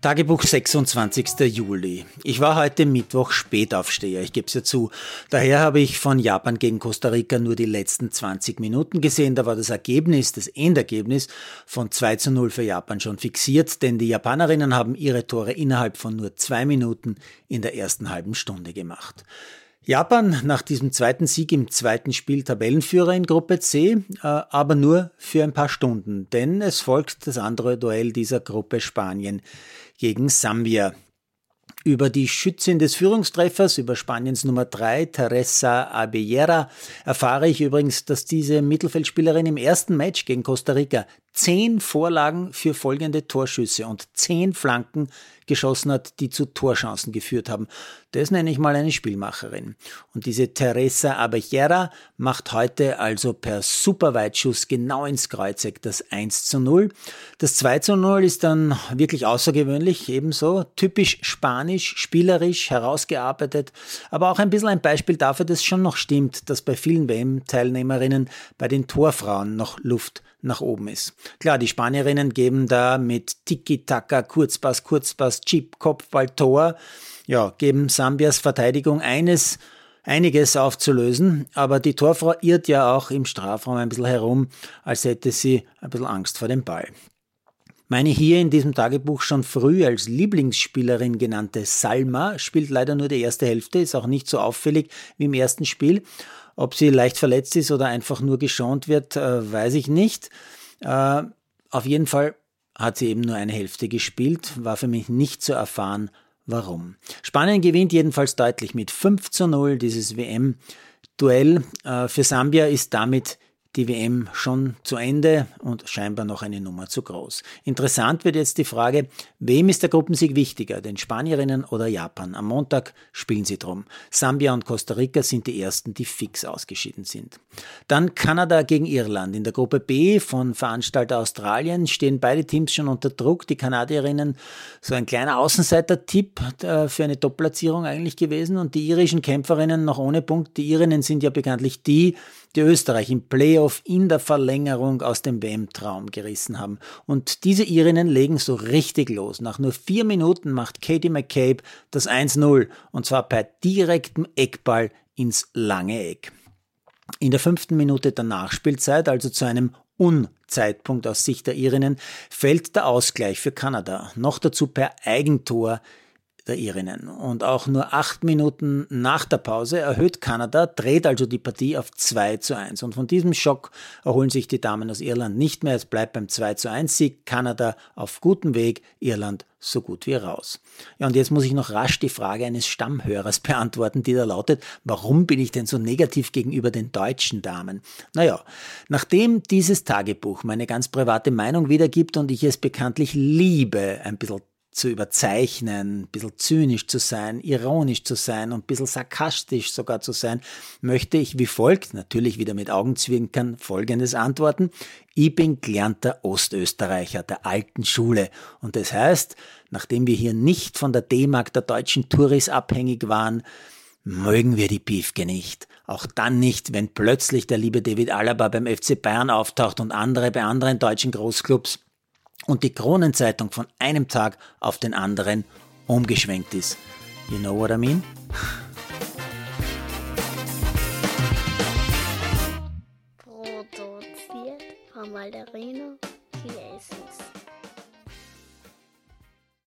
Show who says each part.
Speaker 1: Tagebuch 26. Juli. Ich war heute Mittwoch Spätaufsteher, ich gebe es ja zu. Daher habe ich von Japan gegen Costa Rica nur die letzten 20 Minuten gesehen. Da war das Ergebnis, das Endergebnis von 2 zu 0 für Japan schon fixiert, denn die Japanerinnen haben ihre Tore innerhalb von nur zwei Minuten in der ersten halben Stunde gemacht. Japan nach diesem zweiten Sieg im zweiten Spiel Tabellenführer in Gruppe C, äh, aber nur für ein paar Stunden, denn es folgt das andere Duell dieser Gruppe Spanien gegen Sambia. Über die Schützin des Führungstreffers, über Spaniens Nummer 3, Teresa Abellera, erfahre ich übrigens, dass diese Mittelfeldspielerin im ersten Match gegen Costa Rica zehn Vorlagen für folgende Torschüsse und zehn Flanken geschossen hat, die zu Torchancen geführt haben. Das nenne ich mal eine Spielmacherin. Und diese Teresa Abejera macht heute also per Superweitschuss genau ins Kreuzeck das 1 zu 0. Das 2 zu 0 ist dann wirklich außergewöhnlich, ebenso typisch spanisch, spielerisch, herausgearbeitet, aber auch ein bisschen ein Beispiel dafür, dass schon noch stimmt, dass bei vielen WM-Teilnehmerinnen bei den Torfrauen noch Luft nach oben ist. Klar, die Spanierinnen geben da mit Tiki-Taka, Kurzpass, Kurzpass, Chip, Kopfball, Tor, ja, geben Sambias Verteidigung eines, einiges aufzulösen, aber die Torfrau irrt ja auch im Strafraum ein bisschen herum, als hätte sie ein bisschen Angst vor dem Ball. Meine hier in diesem Tagebuch schon früh als Lieblingsspielerin genannte Salma spielt leider nur die erste Hälfte, ist auch nicht so auffällig wie im ersten Spiel. Ob sie leicht verletzt ist oder einfach nur geschont wird, äh, weiß ich nicht. Äh, auf jeden Fall hat sie eben nur eine Hälfte gespielt, war für mich nicht zu erfahren, warum. Spanien gewinnt jedenfalls deutlich mit 5 zu 0 dieses WM-Duell. Äh, für Sambia ist damit die WM schon zu Ende und scheinbar noch eine Nummer zu groß. Interessant wird jetzt die Frage, wem ist der Gruppensieg wichtiger, den Spanierinnen oder Japan? Am Montag spielen sie drum. Sambia und Costa Rica sind die ersten, die fix ausgeschieden sind. Dann Kanada gegen Irland. In der Gruppe B von Veranstalter Australien stehen beide Teams schon unter Druck. Die Kanadierinnen so ein kleiner Außenseiter-Tipp äh, für eine Top-Platzierung eigentlich gewesen und die irischen Kämpferinnen noch ohne Punkt. Die Irinnen sind ja bekanntlich die, die Österreich im Playoff in der Verlängerung aus dem WM-Traum gerissen haben. Und diese Irinnen legen so richtig los. Nach nur vier Minuten macht Katie McCabe das 1-0 und zwar per direktem Eckball ins lange Eck. In der fünften Minute der Nachspielzeit, also zu einem Unzeitpunkt aus Sicht der Irinnen, fällt der Ausgleich für Kanada. Noch dazu per Eigentor der Irinnen. Und auch nur acht Minuten nach der Pause erhöht Kanada, dreht also die Partie auf 2 zu 1. Und von diesem Schock erholen sich die Damen aus Irland nicht mehr. Es bleibt beim 2 zu 1 Sieg. Kanada auf gutem Weg, Irland so gut wie raus. Ja, und jetzt muss ich noch rasch die Frage eines Stammhörers beantworten, die da lautet, warum bin ich denn so negativ gegenüber den deutschen Damen? Naja, nachdem dieses Tagebuch meine ganz private Meinung wiedergibt und ich es bekanntlich liebe, ein bisschen zu überzeichnen, ein bisschen zynisch zu sein, ironisch zu sein und ein bisschen sarkastisch sogar zu sein, möchte ich wie folgt, natürlich wieder mit Augenzwinkern, folgendes antworten. Ich bin gelernter Ostösterreicher der alten Schule und das heißt, nachdem wir hier nicht von der D-Mark der deutschen Touris abhängig waren, mögen wir die Piefke nicht. Auch dann nicht, wenn plötzlich der liebe David Alaba beim FC Bayern auftaucht und andere bei anderen deutschen Großclubs und die Kronenzeitung von einem Tag auf den anderen umgeschwenkt ist. You know what I mean?
Speaker 2: Produziert von Malderino Chiesens.